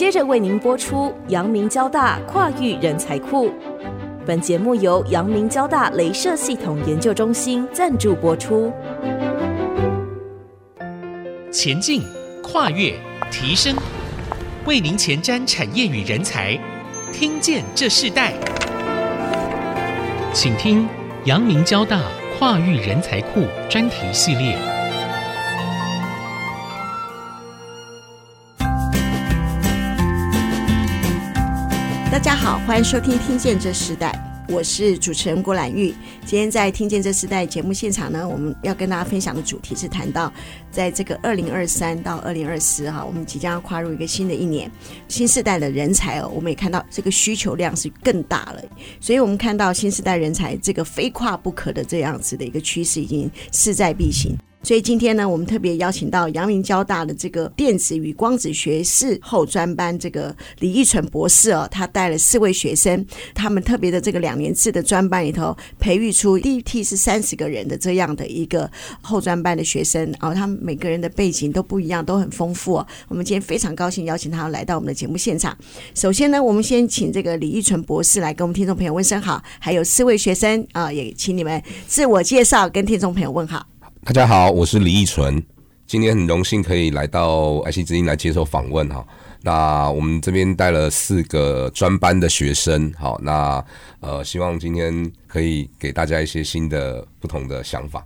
接着为您播出阳明交大跨域人才库。本节目由阳明交大镭射系统研究中心赞助播出。前进、跨越、提升，为您前瞻产业与人才，听见这世代。请听阳明交大跨域人才库专题系列。大家好，欢迎收听《听见这时代》。我是主持人郭兰玉，今天在听见这时代节目现场呢，我们要跟大家分享的主题是谈到，在这个二零二三到二零二四哈，我们即将要跨入一个新的一年，新时代的人才哦，我们也看到这个需求量是更大了，所以我们看到新时代人才这个非跨不可的这样子的一个趋势已经势在必行。所以今天呢，我们特别邀请到阳明交大的这个电子与光子学士后专班这个李义纯博士哦，他带了四位学生，他们特别的这个两年制的专班里头，培育出第一梯是三十个人的这样的一个后专班的学生然哦，他们每个人的背景都不一样，都很丰富哦。我们今天非常高兴邀请他来到我们的节目现场。首先呢，我们先请这个李义纯博士来跟我们听众朋友问声好，还有四位学生啊，也请你们自我介绍，跟听众朋友问好。大家好，我是李义纯，今天很荣幸可以来到爱惜之音来接受访问哈。那我们这边带了四个专班的学生，好，那呃，希望今天可以给大家一些新的、不同的想法。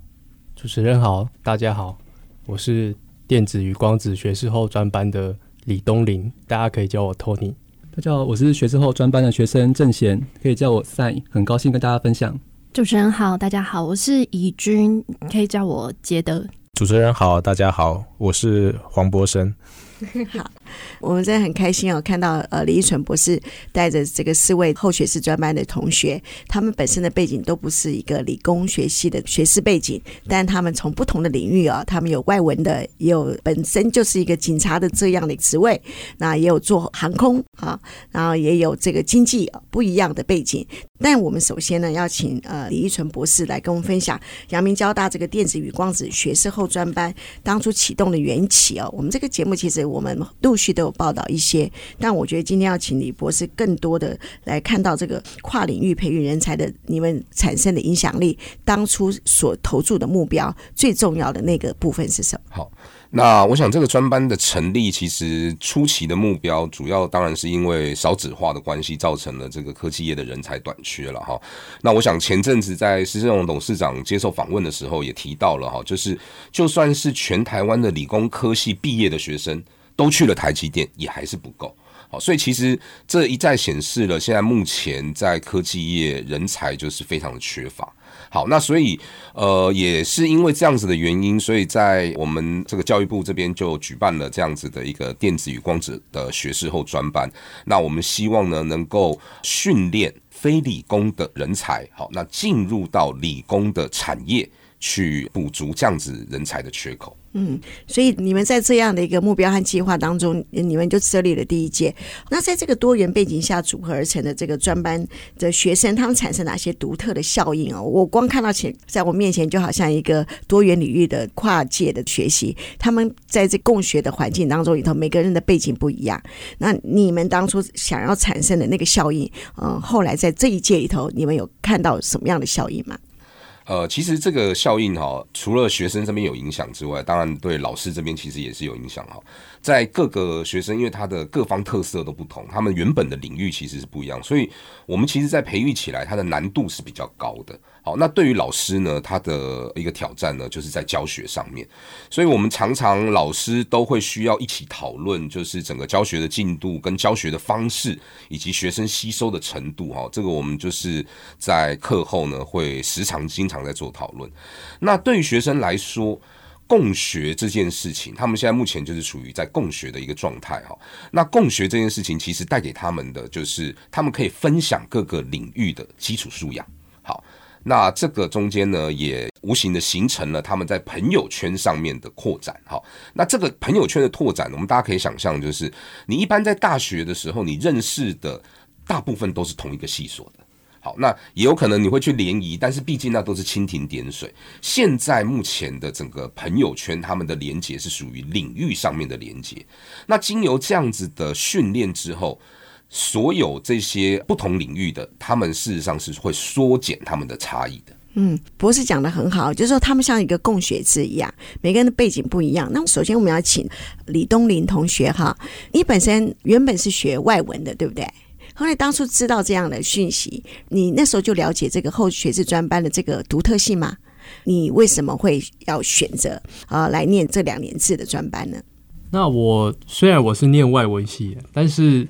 主持人好，大家好，我是电子与光子学士后专班的李东林，大家可以叫我 Tony。大家好，我是学士后专班的学生郑贤，可以叫我 si，很高兴跟大家分享。主持人好，大家好，我是怡君，可以叫我杰德。主持人好，大家好，我是黄博生。好，我们真的很开心哦，看到呃李依纯博士带着这个四位后学士专班的同学，他们本身的背景都不是一个理工学系的学士背景，但他们从不同的领域啊，他们有外文的，也有本身就是一个警察的这样的职位，那也有做航空啊，然后也有这个经济不一样的背景。但我们首先呢，要请呃李依纯博士来跟我们分享阳明交大这个电子与光子学士后专班当初启动的缘起哦。我们这个节目其实。我们陆续都有报道一些，但我觉得今天要请李博士更多的来看到这个跨领域培育人才的你们产生的影响力，当初所投注的目标最重要的那个部分是什么？好，那我想这个专班的成立，其实初期的目标主要当然是因为少子化的关系，造成了这个科技业的人才短缺了哈。那我想前阵子在施正荣董事长接受访问的时候也提到了哈，就是就算是全台湾的理工科系毕业的学生。都去了台积电，也还是不够。好，所以其实这一再显示了，现在目前在科技业人才就是非常的缺乏。好，那所以呃，也是因为这样子的原因，所以在我们这个教育部这边就举办了这样子的一个电子与光子的学士后专班。那我们希望呢，能够训练非理工的人才，好，那进入到理工的产业去补足这样子人才的缺口。嗯，所以你们在这样的一个目标和计划当中，你们就设立了第一届。那在这个多元背景下组合而成的这个专班的学生，他们产生哪些独特的效应哦？我光看到前在我面前，就好像一个多元领域的跨界的学习。他们在这共学的环境当中里头，每个人的背景不一样。那你们当初想要产生的那个效应，嗯，后来在这一届里头，你们有看到什么样的效应吗？呃，其实这个效应哈，除了学生这边有影响之外，当然对老师这边其实也是有影响哈。在各个学生，因为他的各方特色都不同，他们原本的领域其实是不一样，所以我们其实，在培育起来，它的难度是比较高的。好，那对于老师呢，他的一个挑战呢，就是在教学上面，所以我们常常老师都会需要一起讨论，就是整个教学的进度跟教学的方式，以及学生吸收的程度哈。这个我们就是在课后呢，会时常经常常在做讨论。那对于学生来说，共学这件事情，他们现在目前就是处于在共学的一个状态哈。那共学这件事情，其实带给他们的就是他们可以分享各个领域的基础素养。好。那这个中间呢，也无形的形成了他们在朋友圈上面的扩展。哈，那这个朋友圈的拓展，我们大家可以想象，就是你一般在大学的时候，你认识的大部分都是同一个系所的。好，那也有可能你会去联谊，但是毕竟那都是蜻蜓点水。现在目前的整个朋友圈，他们的连接是属于领域上面的连接。那经由这样子的训练之后，所有这些不同领域的，他们事实上是会缩减他们的差异的。嗯，博士讲得很好，就是说他们像一个共学制一样，每个人的背景不一样。那首先我们要请李东林同学哈，你本身原本是学外文的，对不对？后来当初知道这样的讯息，你那时候就了解这个后学制专班的这个独特性吗？你为什么会要选择啊来念这两年制的专班呢？那我虽然我是念外文系，但是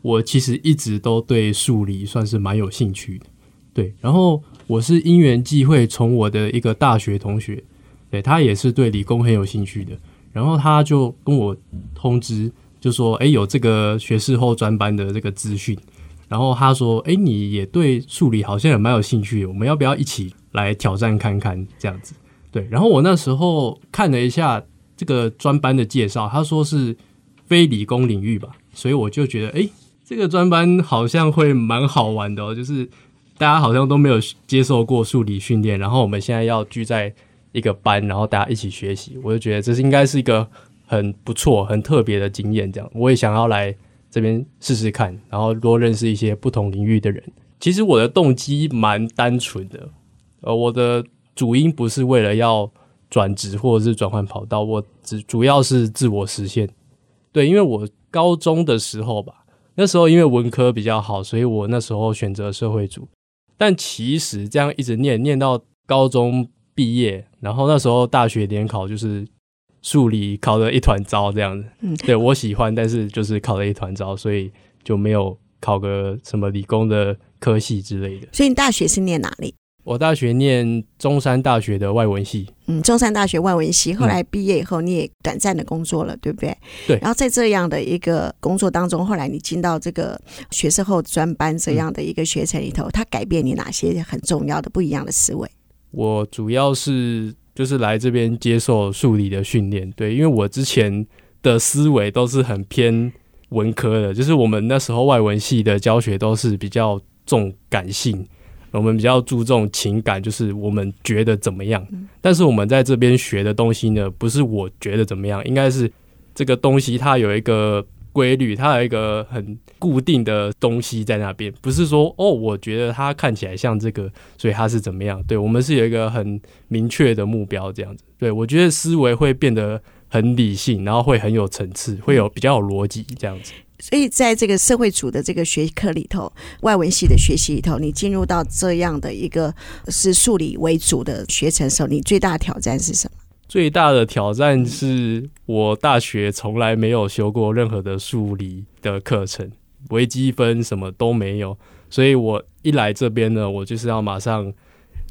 我其实一直都对数理算是蛮有兴趣的。对，然后我是因缘际会从我的一个大学同学，对，他也是对理工很有兴趣的，然后他就跟我通知。就说哎，有这个学士后专班的这个资讯，然后他说哎，你也对数理好像也蛮有兴趣，我们要不要一起来挑战看看这样子？对，然后我那时候看了一下这个专班的介绍，他说是非理工领域吧，所以我就觉得哎，这个专班好像会蛮好玩的哦，就是大家好像都没有接受过数理训练，然后我们现在要聚在一个班，然后大家一起学习，我就觉得这是应该是一个。很不错，很特别的经验，这样我也想要来这边试试看，然后多认识一些不同领域的人。其实我的动机蛮单纯的，呃，我的主因不是为了要转职或者是转换跑道，我只主要是自我实现。对，因为我高中的时候吧，那时候因为文科比较好，所以我那时候选择社会组。但其实这样一直念念到高中毕业，然后那时候大学联考就是。数理考的一团糟，这样子，嗯，对我喜欢，但是就是考了一团糟，所以就没有考个什么理工的科系之类的。所以你大学是念哪里？我大学念中山大学的外文系。嗯，中山大学外文系，后来毕业以后你也短暂的工作了，嗯、对不对？对。然后在这样的一个工作当中，后来你进到这个学士后专班这样的一个学程里头，嗯、它改变你哪些很重要的不一样的思维？我主要是。就是来这边接受数理的训练，对，因为我之前的思维都是很偏文科的，就是我们那时候外文系的教学都是比较重感性，我们比较注重情感，就是我们觉得怎么样。但是我们在这边学的东西呢，不是我觉得怎么样，应该是这个东西它有一个。规律，它有一个很固定的东西在那边，不是说哦，我觉得它看起来像这个，所以它是怎么样？对，我们是有一个很明确的目标，这样子。对，我觉得思维会变得很理性，然后会很有层次，会有比较有逻辑这样子。所以在这个社会组的这个学科里头，外文系的学习里头，你进入到这样的一个是数理为主的学程的时候，你最大的挑战是什么？最大的挑战是我大学从来没有修过任何的数理的课程，微积分什么都没有，所以我一来这边呢，我就是要马上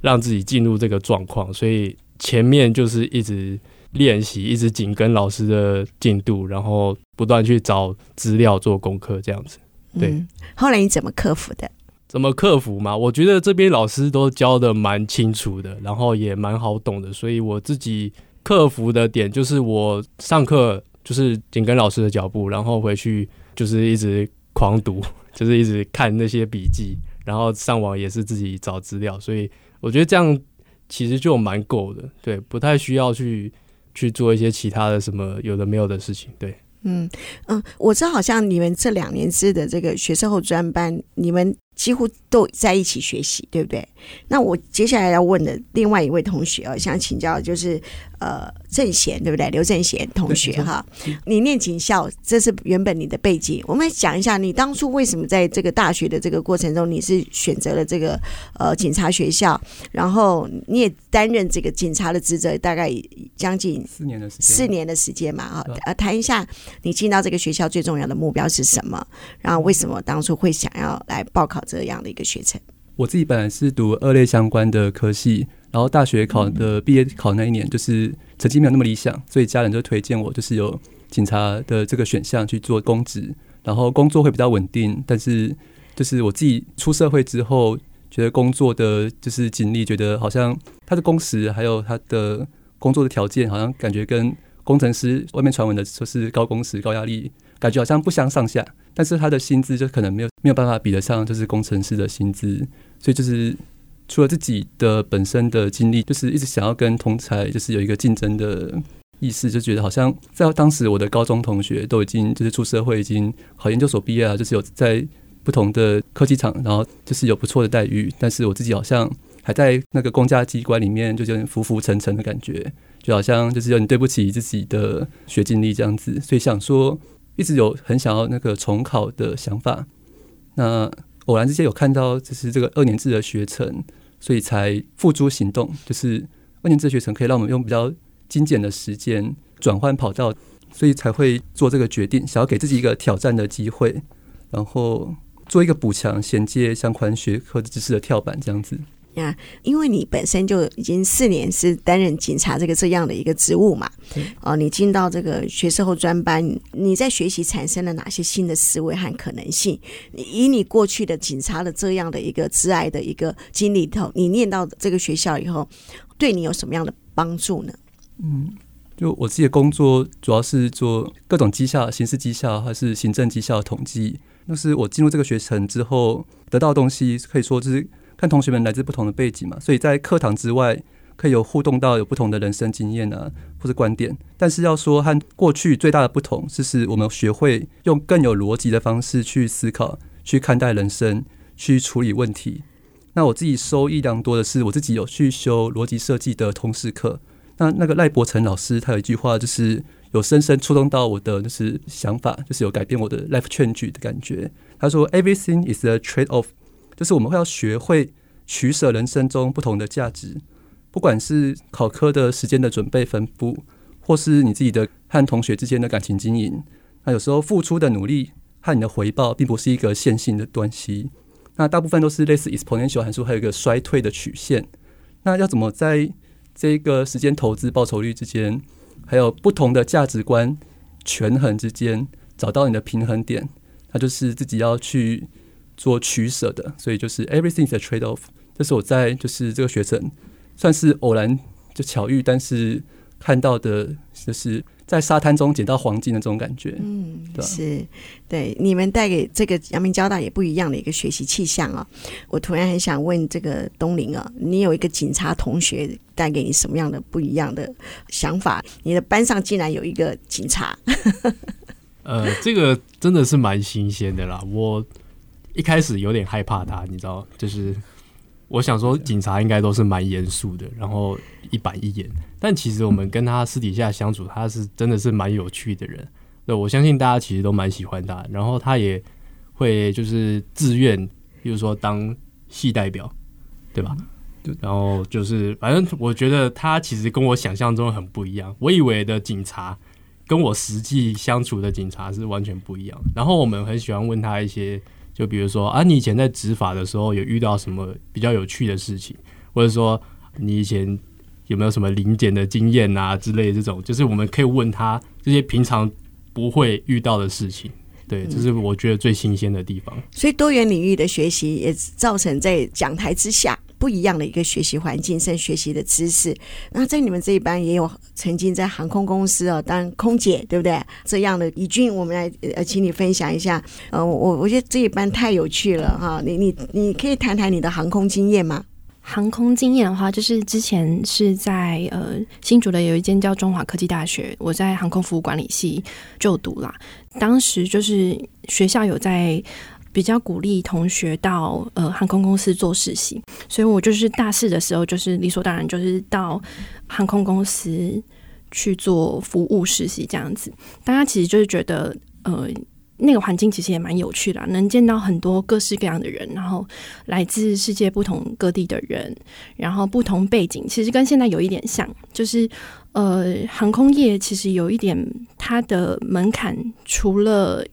让自己进入这个状况，所以前面就是一直练习，一直紧跟老师的进度，然后不断去找资料做功课，这样子。对。嗯，后来你怎么克服的？怎么克服嘛？我觉得这边老师都教的蛮清楚的，然后也蛮好懂的，所以我自己。克服的点就是我上课就是紧跟老师的脚步，然后回去就是一直狂读，就是一直看那些笔记，然后上网也是自己找资料，所以我觉得这样其实就蛮够的，对，不太需要去去做一些其他的什么有的没有的事情，对，嗯嗯，我知道好像你们这两年制的这个学士后专班，你们几乎都在一起学习，对不对？那我接下来要问的另外一位同学啊，想请教就是。呃，正贤对不对？刘正贤同学哈，你念警校，这是原本你的背景。我们来讲一下，你当初为什么在这个大学的这个过程中，你是选择了这个呃警察学校，然后你也担任这个警察的职责，大概将近四年的时间，四年的时间嘛啊。呃，谈一下你进到这个学校最重要的目标是什么？然后为什么当初会想要来报考这样的一个学程？我自己本来是读二类相关的科系。然后大学考的毕业考那一年，就是成绩没有那么理想，所以家人就推荐我，就是有警察的这个选项去做公职，然后工作会比较稳定。但是就是我自己出社会之后，觉得工作的就是经历，觉得好像他的工时还有他的工作的条件，好像感觉跟工程师外面传闻的说是高工时、高压力，感觉好像不相上下。但是他的薪资就可能没有没有办法比得上，就是工程师的薪资。所以就是除了自己的本身的经历，就是一直想要跟同才就是有一个竞争的意识，就觉得好像在当时我的高中同学都已经就是出社会，已经考研究所毕业了，就是有在不同的科技厂，然后就是有不错的待遇。但是我自己好像还在那个公家机关里面，就有点浮浮沉沉的感觉。就好像就是有点对不起自己的学经历这样子，所以想说一直有很想要那个重考的想法。那偶然之间有看到就是这个二年制的学程，所以才付诸行动。就是万年哲学城可以让我们用比较精简的时间转换跑道，所以才会做这个决定，想要给自己一个挑战的机会，然后做一个补强衔接相关学科知识的跳板这样子。呀，因为你本身就已经四年是担任警察这个这样的一个职务嘛，哦，你进到这个学士后专班，你在学习产生了哪些新的思维和可能性？以你过去的警察的这样的一个挚爱的一个经历头，你念到这个学校以后，对你有什么样的帮助呢？嗯，就我自己的工作主要是做各种绩效、刑事绩效还是行政绩效统计。那是我进入这个学程之后得到的东西，可以说就是。看同学们来自不同的背景嘛，所以在课堂之外可以有互动到有不同的人生经验啊，或是观点。但是要说和过去最大的不同，就是我们学会用更有逻辑的方式去思考、去看待人生、去处理问题。那我自己收益良多的是，我自己有去修逻辑设计的通识课。那那个赖伯成老师他有一句话，就是有深深触动到我的就是想法，就是有改变我的 life change 的感觉。他说：“Everything is a trade-off。”就是我们会要学会取舍人生中不同的价值，不管是考科的时间的准备分布，或是你自己的和同学之间的感情经营。那有时候付出的努力和你的回报，并不是一个线性的关系。那大部分都是类似 exponential 函数，还有一个衰退的曲线。那要怎么在这个时间投资报酬率之间，还有不同的价值观权衡之间，找到你的平衡点？那就是自己要去。做取舍的，所以就是 everything is a trade off。这是我在就是这个学程算是偶然就巧遇，但是看到的就是在沙滩中捡到黄金的这种感觉。嗯，对是对你们带给这个阳明交大也不一样的一个学习气象啊。我突然很想问这个东林啊，你有一个警察同学带给你什么样的不一样的想法？你的班上竟然有一个警察？呃，这个真的是蛮新鲜的啦，我。一开始有点害怕他，你知道，就是我想说警察应该都是蛮严肃的，然后一板一眼。但其实我们跟他私底下相处，他是真的是蛮有趣的人。对，我相信大家其实都蛮喜欢他。然后他也会就是自愿，比如说当系代表，对吧？然后就是反正我觉得他其实跟我想象中很不一样。我以为的警察跟我实际相处的警察是完全不一样。然后我们很喜欢问他一些。就比如说啊，你以前在执法的时候有遇到什么比较有趣的事情，或者说你以前有没有什么临检的经验啊之类的这种，就是我们可以问他这些平常不会遇到的事情。对，这是我觉得最新鲜的地方。所以多元领域的学习也造成在讲台之下。不一样的一个学习环境，甚至学习的知识。那在你们这一班也有曾经在航空公司哦当空姐，对不对？这样的怡君，我们来呃，请你分享一下。呃，我我觉得这一班太有趣了哈。你你你可以谈谈你的航空经验吗？航空经验的话，就是之前是在呃新竹的有一间叫中华科技大学，我在航空服务管理系就读啦。当时就是学校有在。比较鼓励同学到呃航空公司做实习，所以我就是大四的时候，就是理所当然就是到航空公司去做服务实习这样子。大家其实就是觉得呃那个环境其实也蛮有趣的，能见到很多各式各样的人，然后来自世界不同各地的人，然后不同背景，其实跟现在有一点像，就是呃航空业其实有一点它的门槛，除了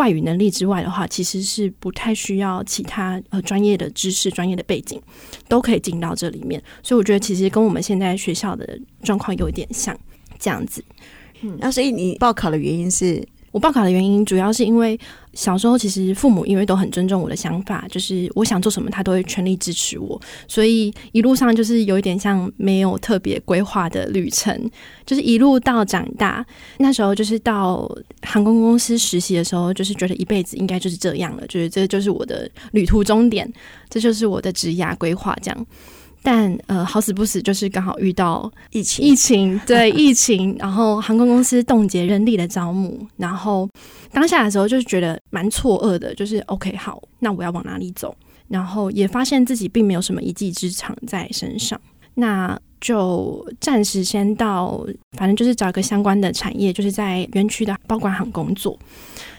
外语能力之外的话，其实是不太需要其他呃专业的知识、专业的背景，都可以进到这里面。所以我觉得其实跟我们现在学校的状况有点像这样子。嗯，那所以你报考的原因是我报考的原因主要是因为小时候其实父母因为都很尊重我的想法，就是我想做什么他都会全力支持我，所以一路上就是有一点像没有特别规划的旅程，就是一路到长大。那时候就是到航空公司实习的时候，就是觉得一辈子应该就是这样了，就是这就是我的旅途终点，这就是我的职涯规划这样。但呃，好死不死，就是刚好遇到疫情，疫情对疫情，然后航空公司冻结人力的招募，然后当下的时候就是觉得蛮错愕的，就是 OK 好，那我要往哪里走？然后也发现自己并没有什么一技之长在身上，那就暂时先到，反正就是找一个相关的产业，就是在园区的报关行工作。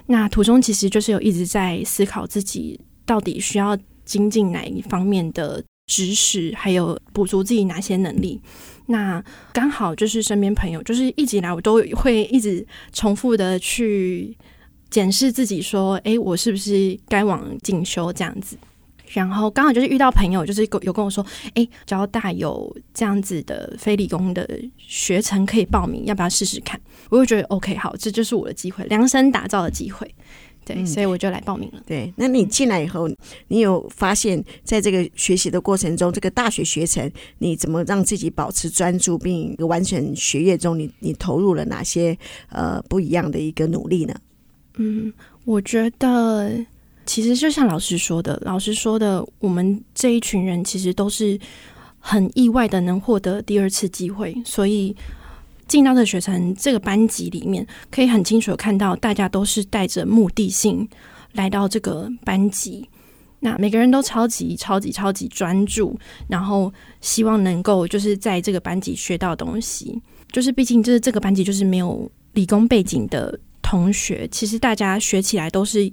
那途中其实就是有一直在思考自己到底需要精进哪一方面的。知识还有补足自己哪些能力，那刚好就是身边朋友，就是一直以来我都会一直重复的去检视自己，说，哎，我是不是该往进修这样子？然后刚好就是遇到朋友，就是有跟我说，哎，交大有这样子的非理工的学程可以报名，要不要试试看？我就觉得 OK，好，这就是我的机会，量身打造的机会。对，嗯、所以我就来报名了。对，那你进来以后，你有发现，在这个学习的过程中，这个大学学程，你怎么让自己保持专注，并完成学业中你，你你投入了哪些呃不一样的一个努力呢？嗯，我觉得其实就像老师说的，老师说的，我们这一群人其实都是很意外的能获得第二次机会，所以。进到的学程这个班级里面，可以很清楚的看到，大家都是带着目的性来到这个班级。那每个人都超级超级超级专注，然后希望能够就是在这个班级学到东西。就是毕竟就是这个班级就是没有理工背景的同学，其实大家学起来都是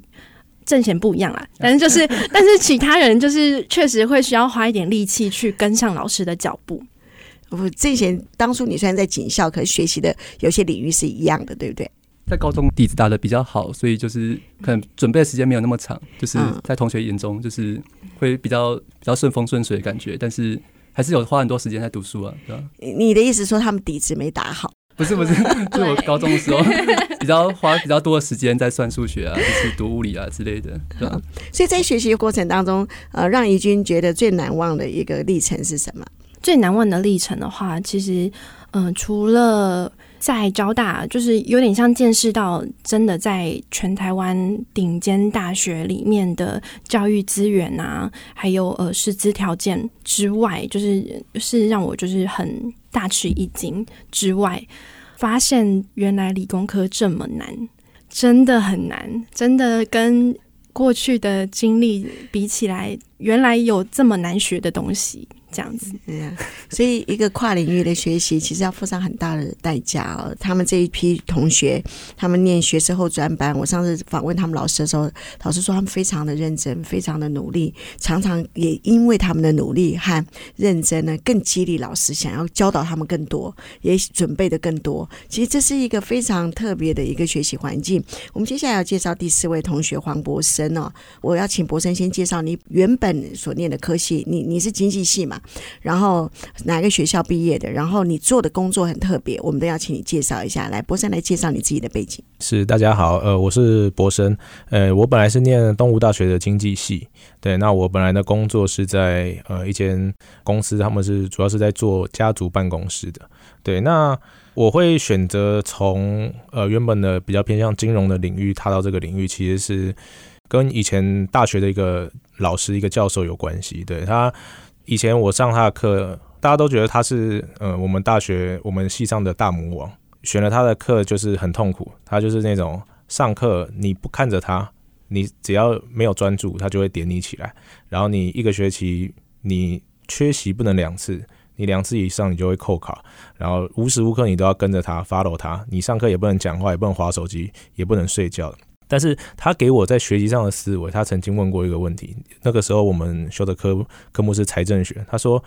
正弦不一样啦。但是就是 但是其他人就是确实会需要花一点力气去跟上老师的脚步。不，之前当初你虽然在警校，可是学习的有些领域是一样的，对不对？在高中底子打的比较好，所以就是可能准备的时间没有那么长，就是在同学眼中就是会比较比较顺风顺水的感觉，但是还是有花很多时间在读书啊，对吧？你的意思说他们底子没打好？不 是不是，就我高中的时候比较花比较多的时间在算数学啊，就是读物理啊之类的，对吧？所以在学习过程当中，呃，让怡君觉得最难忘的一个历程是什么？最难忘的历程的话，其实，嗯、除了在交大，就是有点像见识到真的在全台湾顶尖大学里面的教育资源啊，还有呃师资条件之外，就是是让我就是很大吃一惊之外，发现原来理工科这么难，真的很难，真的跟过去的经历比起来，原来有这么难学的东西。这样子，对呀，所以一个跨领域的学习，其实要付上很大的代价哦。他们这一批同学，他们念学士后专班，我上次访问他们老师的时候，老师说他们非常的认真，非常的努力，常常也因为他们的努力和认真呢，更激励老师想要教导他们更多，也准备的更多。其实这是一个非常特别的一个学习环境。我们接下来要介绍第四位同学黄博生哦，我要请博生先介绍你原本所念的科系，你你是经济系嘛？然后哪个学校毕业的？然后你做的工作很特别，我们都要请你介绍一下。来，博生来介绍你自己的背景。是，大家好，呃，我是博生，呃，我本来是念东吴大学的经济系，对，那我本来的工作是在呃一间公司，他们是主要是在做家族办公室的，对，那我会选择从呃原本的比较偏向金融的领域踏到这个领域，其实是跟以前大学的一个老师、一个教授有关系，对他。以前我上他的课，大家都觉得他是呃我们大学我们系上的大魔王。选了他的课就是很痛苦，他就是那种上课你不看着他，你只要没有专注，他就会点你起来。然后你一个学期你缺席不能两次，你两次以上你就会扣考。然后无时无刻你都要跟着他，follow 他，你上课也不能讲话，也不能滑手机，也不能睡觉。但是他给我在学习上的思维，他曾经问过一个问题。那个时候我们修的科科目是财政学。他说，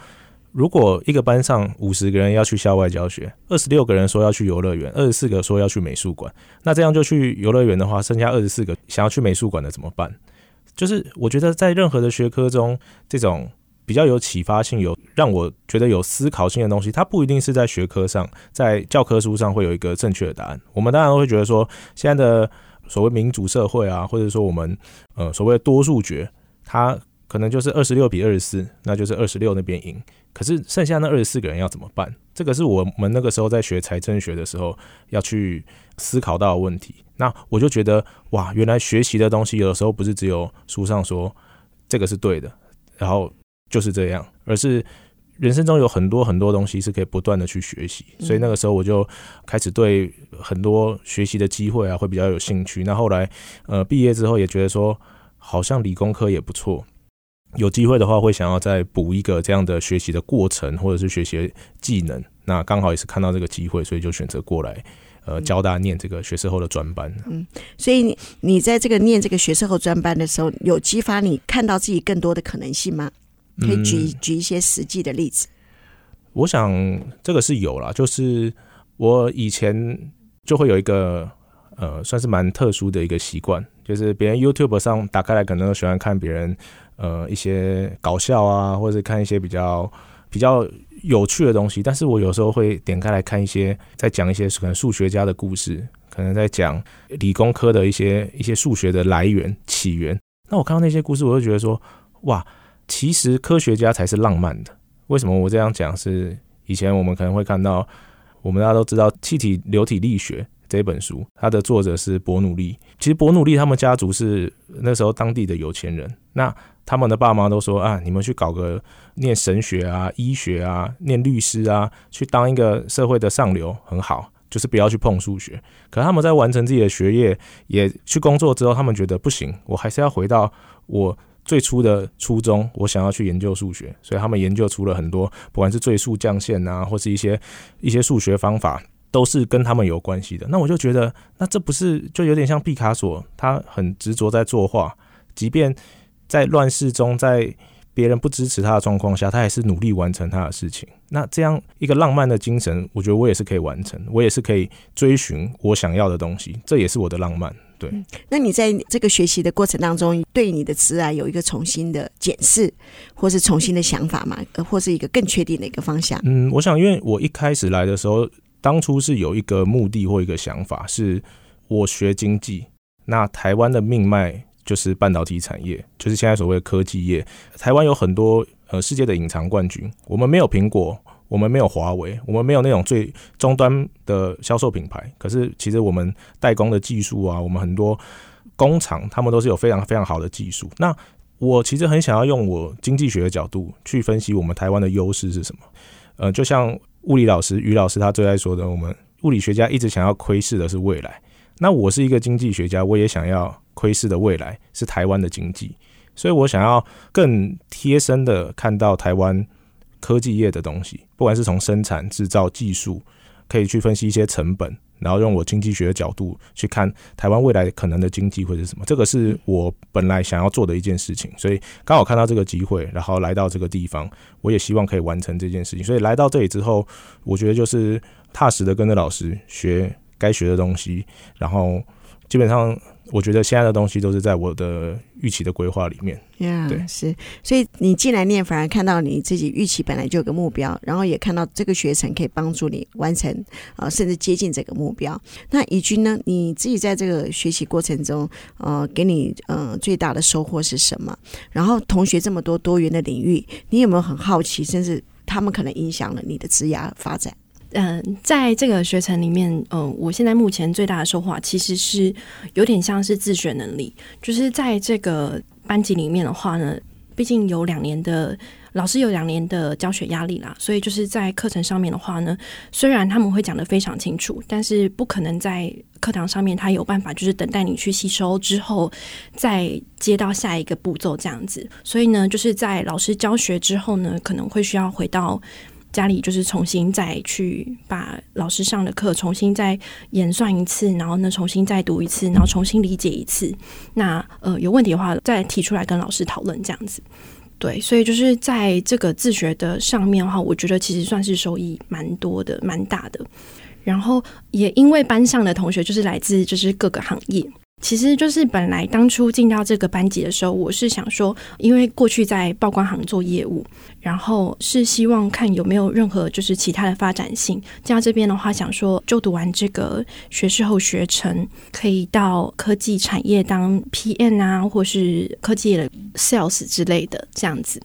如果一个班上五十个人要去校外教学，二十六个人说要去游乐园，二十四个说要去美术馆，那这样就去游乐园的话，剩下二十四个想要去美术馆的怎么办？就是我觉得在任何的学科中，这种。比较有启发性、有让我觉得有思考性的东西，它不一定是在学科上，在教科书上会有一个正确的答案。我们当然会觉得说，现在的所谓民主社会啊，或者说我们呃所谓的多数决，它可能就是二十六比二十四，那就是二十六那边赢。可是剩下那二十四个人要怎么办？这个是我们那个时候在学财政学的时候要去思考到的问题。那我就觉得哇，原来学习的东西有的时候不是只有书上说这个是对的，然后就是这样，而是人生中有很多很多东西是可以不断的去学习。所以那个时候我就开始对很多学习的机会啊会比较有兴趣。那后来呃毕业之后也觉得说，好像理工科也不错，有机会的话会想要再补一个这样的学习的过程或者是学习技能。那刚好也是看到这个机会，所以就选择过来。呃，交大念这个学士后的专班。嗯，所以你你在这个念这个学士后专班的时候，有激发你看到自己更多的可能性吗？可以举举一些实际的例子。我想这个是有啦，就是我以前就会有一个呃，算是蛮特殊的一个习惯，就是别人 YouTube 上打开来，可能都喜欢看别人呃一些搞笑啊，或者是看一些比较比较。有趣的东西，但是我有时候会点开来看一些，在讲一些可能数学家的故事，可能在讲理工科的一些一些数学的来源起源。那我看到那些故事，我就觉得说，哇，其实科学家才是浪漫的。为什么我这样讲？是以前我们可能会看到，我们大家都知道《气体流体力学》这本书，它的作者是伯努利。其实伯努利他们家族是那时候当地的有钱人。那他们的爸妈都说啊，你们去搞个念神学啊、医学啊、念律师啊，去当一个社会的上流很好，就是不要去碰数学。可他们在完成自己的学业，也去工作之后，他们觉得不行，我还是要回到我最初的初衷，我想要去研究数学。所以他们研究出了很多，不管是最速降线啊，或是一些一些数学方法，都是跟他们有关系的。那我就觉得，那这不是就有点像毕卡索，他很执着在作画，即便。在乱世中，在别人不支持他的状况下，他还是努力完成他的事情。那这样一个浪漫的精神，我觉得我也是可以完成，我也是可以追寻我想要的东西，这也是我的浪漫。对，嗯、那你在这个学习的过程当中，对你的职涯有一个重新的检视，或是重新的想法吗？或是一个更确定的一个方向？嗯，我想，因为我一开始来的时候，当初是有一个目的或一个想法，是我学经济，那台湾的命脉。就是半导体产业，就是现在所谓的科技业。台湾有很多呃世界的隐藏冠军，我们没有苹果，我们没有华为，我们没有那种最终端的销售品牌。可是其实我们代工的技术啊，我们很多工厂，他们都是有非常非常好的技术。那我其实很想要用我经济学的角度去分析我们台湾的优势是什么。呃，就像物理老师于老师他最爱说的，我们物理学家一直想要窥视的是未来。那我是一个经济学家，我也想要。窥视的未来是台湾的经济，所以我想要更贴身的看到台湾科技业的东西，不管是从生产、制造、技术，可以去分析一些成本，然后用我经济学的角度去看台湾未来可能的经济会是什么。这个是我本来想要做的一件事情，所以刚好看到这个机会，然后来到这个地方，我也希望可以完成这件事情。所以来到这里之后，我觉得就是踏实的跟着老师学该学的东西，然后基本上。我觉得现在的东西都是在我的预期的规划里面。Yeah, 对，是，所以你进来念，反而看到你自己预期本来就有个目标，然后也看到这个学程可以帮助你完成啊、呃，甚至接近这个目标。那以君呢？你自己在这个学习过程中，呃，给你呃最大的收获是什么？然后同学这么多多元的领域，你有没有很好奇，甚至他们可能影响了你的职涯发展？嗯、在这个学程里面，嗯、我现在目前最大的收获其实是有点像是自学能力。就是在这个班级里面的话呢，毕竟有两年的老师有两年的教学压力啦，所以就是在课程上面的话呢，虽然他们会讲得非常清楚，但是不可能在课堂上面他有办法就是等待你去吸收之后再接到下一个步骤这样子。所以呢，就是在老师教学之后呢，可能会需要回到。家里就是重新再去把老师上的课重新再演算一次，然后呢重新再读一次，然后重新理解一次。那呃有问题的话再提出来跟老师讨论这样子。对，所以就是在这个自学的上面的话，我觉得其实算是收益蛮多的，蛮大的。然后也因为班上的同学就是来自就是各个行业。其实就是本来当初进到这个班级的时候，我是想说，因为过去在报关行做业务，然后是希望看有没有任何就是其他的发展性。进到这边的话，想说就读完这个学士后学程，可以到科技产业当 PM 啊，或是科技的 Sales 之类的这样子，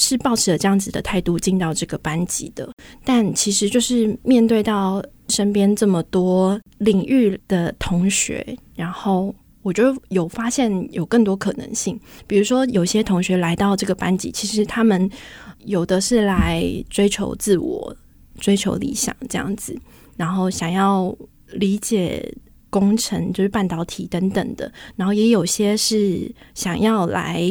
是抱持了这样子的态度进到这个班级的。但其实就是面对到身边这么多领域的同学，然后。我就有发现有更多可能性，比如说有些同学来到这个班级，其实他们有的是来追求自我、追求理想这样子，然后想要理解工程，就是半导体等等的，然后也有些是想要来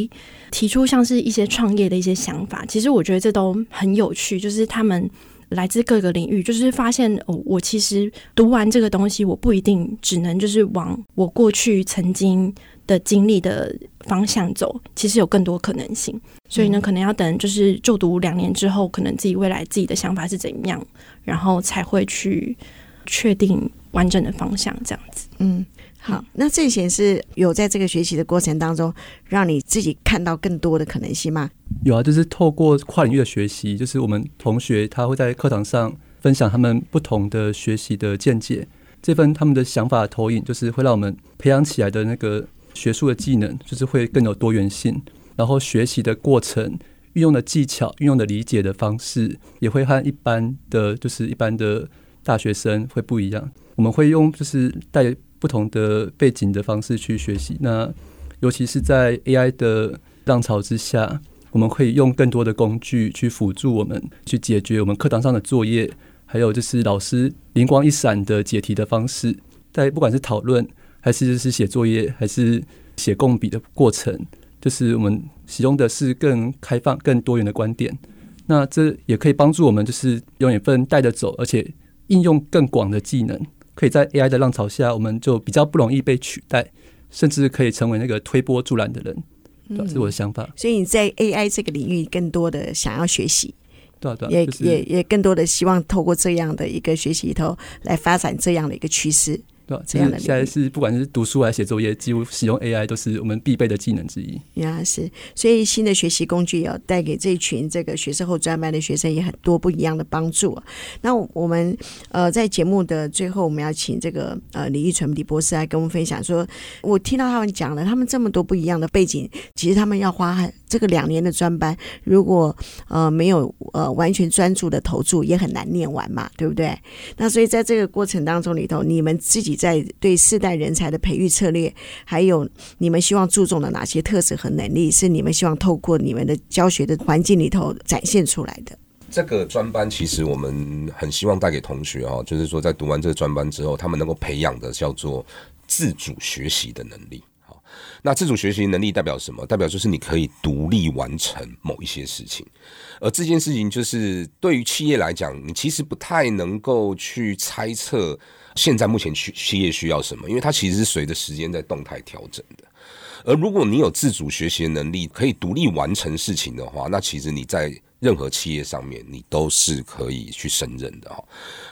提出像是一些创业的一些想法。其实我觉得这都很有趣，就是他们。来自各个领域，就是发现哦，我其实读完这个东西，我不一定只能就是往我过去曾经的经历的方向走，其实有更多可能性。所以呢，可能要等就是就读两年之后，可能自己未来自己的想法是怎样，然后才会去确定完整的方向，这样子。嗯。好，那这些是有在这个学习的过程当中，让你自己看到更多的可能性吗？有啊，就是透过跨领域的学习，就是我们同学他会在课堂上分享他们不同的学习的见解，这份他们的想法的投影，就是会让我们培养起来的那个学术的技能，就是会更有多元性。然后学习的过程、运用的技巧、运用的理解的方式，也会和一般的就是一般的大学生会不一样。我们会用就是带。不同的背景的方式去学习，那尤其是在 AI 的浪潮之下，我们可以用更多的工具去辅助我们去解决我们课堂上的作业，还有就是老师灵光一闪的解题的方式，在不管是讨论还是就是写作业还是写共笔的过程，就是我们使用的是更开放、更多元的观点。那这也可以帮助我们，就是用一份带得走，而且应用更广的技能。可以在 AI 的浪潮下，我们就比较不容易被取代，甚至可以成为那个推波助澜的人。嗯，这是我的想法。所以你在 AI 这个领域，更多的想要学习，对对，也也也更多的希望透过这样的一个学习里头来发展这样的一个趋势。这样的现在是不管是读书还是写作业，几乎使用 AI 都是我们必备的技能之一。呀，是，所以新的学习工具要带给这一群这个学士后专班的学生也很多不一样的帮助。那我们呃在节目的最后，我们要请这个呃李玉纯李博士来跟我们分享说，说我听到他们讲了，他们这么多不一样的背景，其实他们要花这个两年的专班，如果呃没有呃完全专注的投注，也很难念完嘛，对不对？那所以在这个过程当中里头，你们自己。在对世代人才的培育策略，还有你们希望注重的哪些特质和能力，是你们希望透过你们的教学的环境里头展现出来的？这个专班其实我们很希望带给同学哦，就是说在读完这个专班之后，他们能够培养的叫做自主学习的能力。好，那自主学习能力代表什么？代表就是你可以独立完成某一些事情，而这件事情就是对于企业来讲，你其实不太能够去猜测。现在目前企企业需要什么？因为它其实是随着时间在动态调整的。而如果你有自主学习的能力，可以独立完成事情的话，那其实你在任何企业上面，你都是可以去胜任的哈。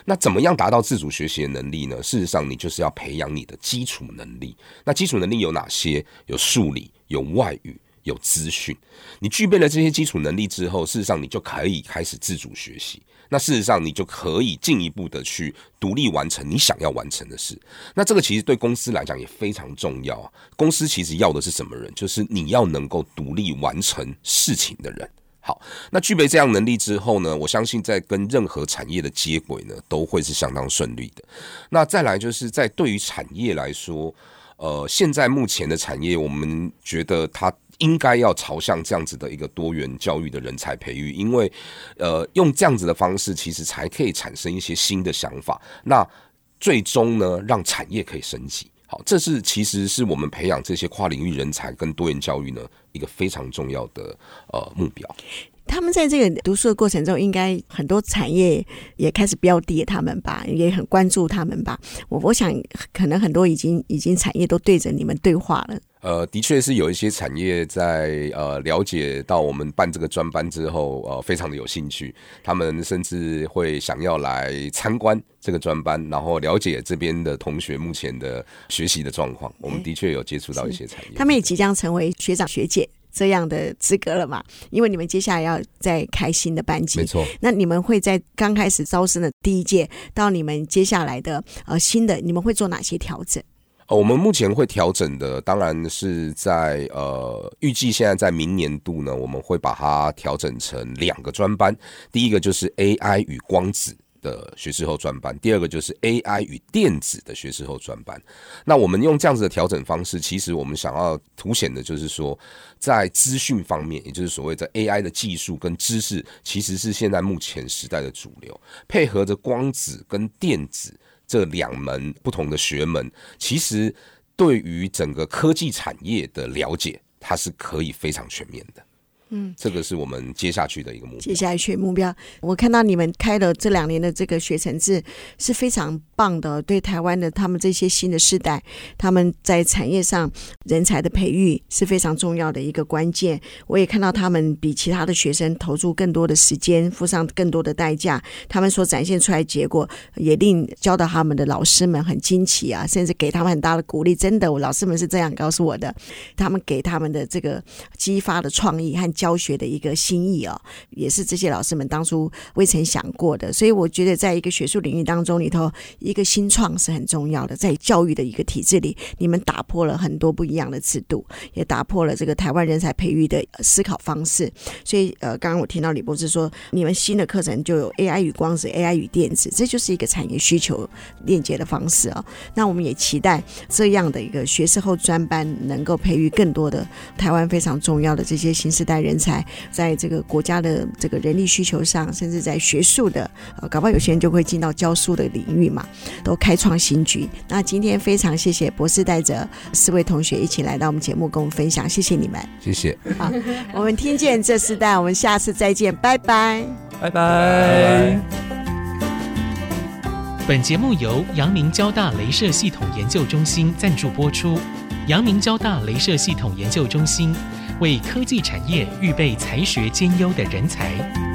那怎么样达到自主学习的能力呢？事实上，你就是要培养你的基础能力。那基础能力有哪些？有数理，有外语。有资讯，你具备了这些基础能力之后，事实上你就可以开始自主学习。那事实上你就可以进一步的去独立完成你想要完成的事。那这个其实对公司来讲也非常重要。公司其实要的是什么人？就是你要能够独立完成事情的人。好，那具备这样能力之后呢，我相信在跟任何产业的接轨呢，都会是相当顺利的。那再来就是在对于产业来说，呃，现在目前的产业，我们觉得它。应该要朝向这样子的一个多元教育的人才培育，因为，呃，用这样子的方式，其实才可以产生一些新的想法。那最终呢，让产业可以升级。好，这是其实是我们培养这些跨领域人才跟多元教育呢一个非常重要的呃目标。他们在这个读书的过程中，应该很多产业也开始标的他们吧，也很关注他们吧。我我想，可能很多已经已经产业都对着你们对话了。呃，的确是有一些产业在呃了解到我们办这个专班之后，呃，非常的有兴趣，他们甚至会想要来参观这个专班，然后了解这边的同学目前的学习的状况。我们的确有接触到一些产业，他们也即将成为学长学姐这样的资格了嘛？因为你们接下来要再开新的班级，没错。那你们会在刚开始招生的第一届到你们接下来的呃新的，你们会做哪些调整？呃，我们目前会调整的，当然是在呃，预计现在在明年度呢，我们会把它调整成两个专班。第一个就是 AI 与光子的学士后专班，第二个就是 AI 与电子的学士后专班。那我们用这样子的调整方式，其实我们想要凸显的就是说，在资讯方面，也就是所谓的 AI 的技术跟知识，其实是现在目前时代的主流，配合着光子跟电子。这两门不同的学门，其实对于整个科技产业的了解，它是可以非常全面的。嗯，这个是我们接下去的一个目标。接下去目标，我看到你们开了这两年的这个学程制是非常棒的，对台湾的他们这些新的世代，他们在产业上人才的培育是非常重要的一个关键。我也看到他们比其他的学生投入更多的时间，付上更多的代价，他们所展现出来的结果也令教导他们的老师们很惊奇啊，甚至给他们很大的鼓励。真的，我老师们是这样告诉我的，他们给他们的这个激发的创意和。教学的一个心意哦，也是这些老师们当初未曾想过的，所以我觉得，在一个学术领域当中里头，一个新创是很重要的。在教育的一个体制里，你们打破了很多不一样的制度，也打破了这个台湾人才培育的思考方式。所以，呃，刚刚我听到李博士说，你们新的课程就有 AI 与光子、AI 与电子，这就是一个产业需求链接的方式哦。那我们也期待这样的一个学士后专班能够培育更多的台湾非常重要的这些新时代人。人才在这个国家的这个人力需求上，甚至在学术的，呃，搞不好有些人就会进到教书的领域嘛，都开创新局。那今天非常谢谢博士带着四位同学一起来到我们节目跟我们分享，谢谢你们，谢谢。好，我们听见这时代，我们下次再见，拜拜，拜拜。本节目由阳明交大镭射系统研究中心赞助播出，阳明交大镭射系统研究中心。为科技产业预备才学兼优的人才。